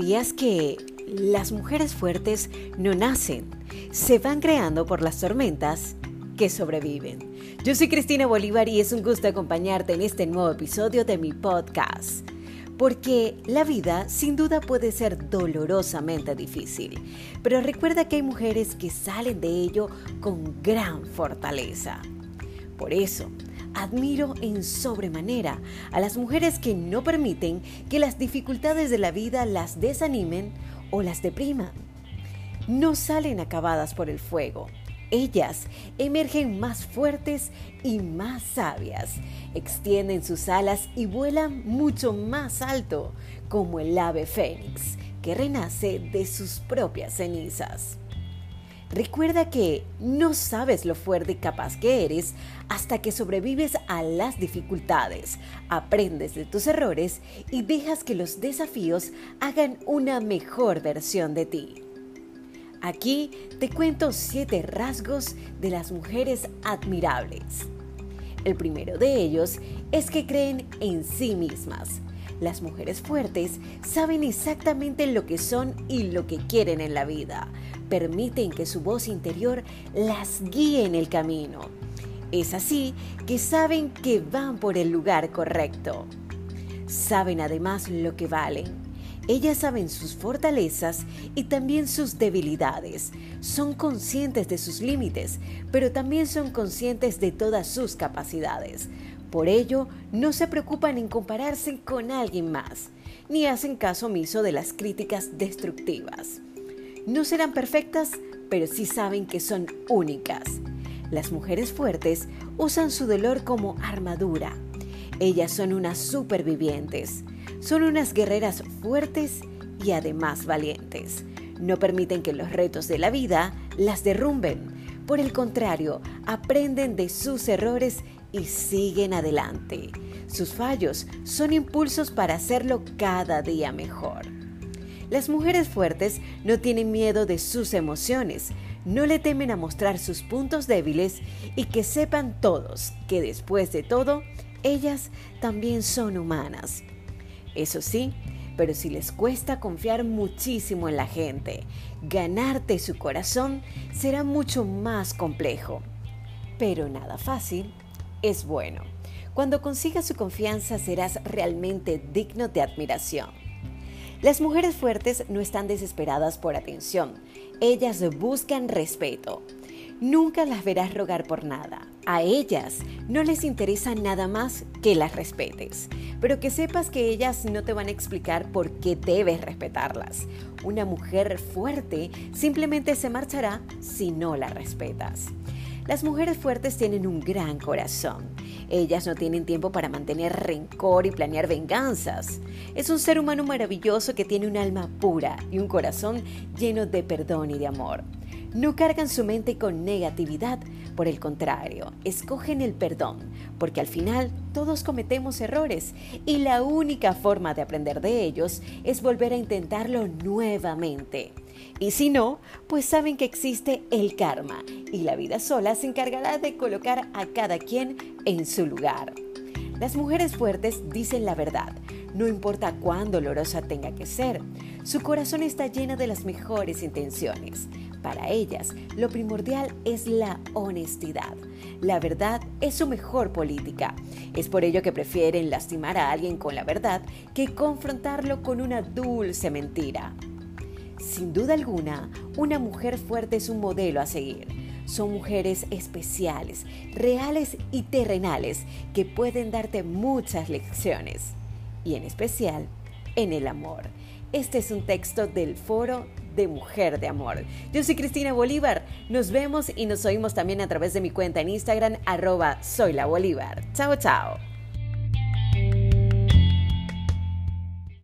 ¿Sabías que las mujeres fuertes no nacen? Se van creando por las tormentas que sobreviven. Yo soy Cristina Bolívar y es un gusto acompañarte en este nuevo episodio de mi podcast. Porque la vida sin duda puede ser dolorosamente difícil, pero recuerda que hay mujeres que salen de ello con gran fortaleza. Por eso, Admiro en sobremanera a las mujeres que no permiten que las dificultades de la vida las desanimen o las depriman. No salen acabadas por el fuego. Ellas emergen más fuertes y más sabias, extienden sus alas y vuelan mucho más alto, como el ave fénix, que renace de sus propias cenizas. Recuerda que no sabes lo fuerte y capaz que eres hasta que sobrevives a las dificultades, aprendes de tus errores y dejas que los desafíos hagan una mejor versión de ti. Aquí te cuento siete rasgos de las mujeres admirables. El primero de ellos es que creen en sí mismas. Las mujeres fuertes saben exactamente lo que son y lo que quieren en la vida permiten que su voz interior las guíe en el camino. Es así que saben que van por el lugar correcto. Saben además lo que valen. Ellas saben sus fortalezas y también sus debilidades. Son conscientes de sus límites, pero también son conscientes de todas sus capacidades. Por ello, no se preocupan en compararse con alguien más, ni hacen caso omiso de las críticas destructivas. No serán perfectas, pero sí saben que son únicas. Las mujeres fuertes usan su dolor como armadura. Ellas son unas supervivientes. Son unas guerreras fuertes y además valientes. No permiten que los retos de la vida las derrumben. Por el contrario, aprenden de sus errores y siguen adelante. Sus fallos son impulsos para hacerlo cada día mejor. Las mujeres fuertes no tienen miedo de sus emociones, no le temen a mostrar sus puntos débiles y que sepan todos que después de todo, ellas también son humanas. Eso sí, pero si les cuesta confiar muchísimo en la gente, ganarte su corazón será mucho más complejo. Pero nada fácil es bueno. Cuando consigas su confianza serás realmente digno de admiración. Las mujeres fuertes no están desesperadas por atención, ellas buscan respeto. Nunca las verás rogar por nada. A ellas no les interesa nada más que las respetes, pero que sepas que ellas no te van a explicar por qué debes respetarlas. Una mujer fuerte simplemente se marchará si no la respetas. Las mujeres fuertes tienen un gran corazón. Ellas no tienen tiempo para mantener rencor y planear venganzas. Es un ser humano maravilloso que tiene un alma pura y un corazón lleno de perdón y de amor. No cargan su mente con negatividad, por el contrario, escogen el perdón, porque al final todos cometemos errores y la única forma de aprender de ellos es volver a intentarlo nuevamente. Y si no, pues saben que existe el karma y la vida sola se encargará de colocar a cada quien en su lugar. Las mujeres fuertes dicen la verdad, no importa cuán dolorosa tenga que ser. Su corazón está lleno de las mejores intenciones. Para ellas, lo primordial es la honestidad. La verdad es su mejor política. Es por ello que prefieren lastimar a alguien con la verdad que confrontarlo con una dulce mentira. Sin duda alguna, una mujer fuerte es un modelo a seguir. Son mujeres especiales, reales y terrenales que pueden darte muchas lecciones, y en especial en el amor. Este es un texto del foro de Mujer de Amor. Yo soy Cristina Bolívar. Nos vemos y nos oímos también a través de mi cuenta en Instagram, arroba soy Bolívar. Chao, chao.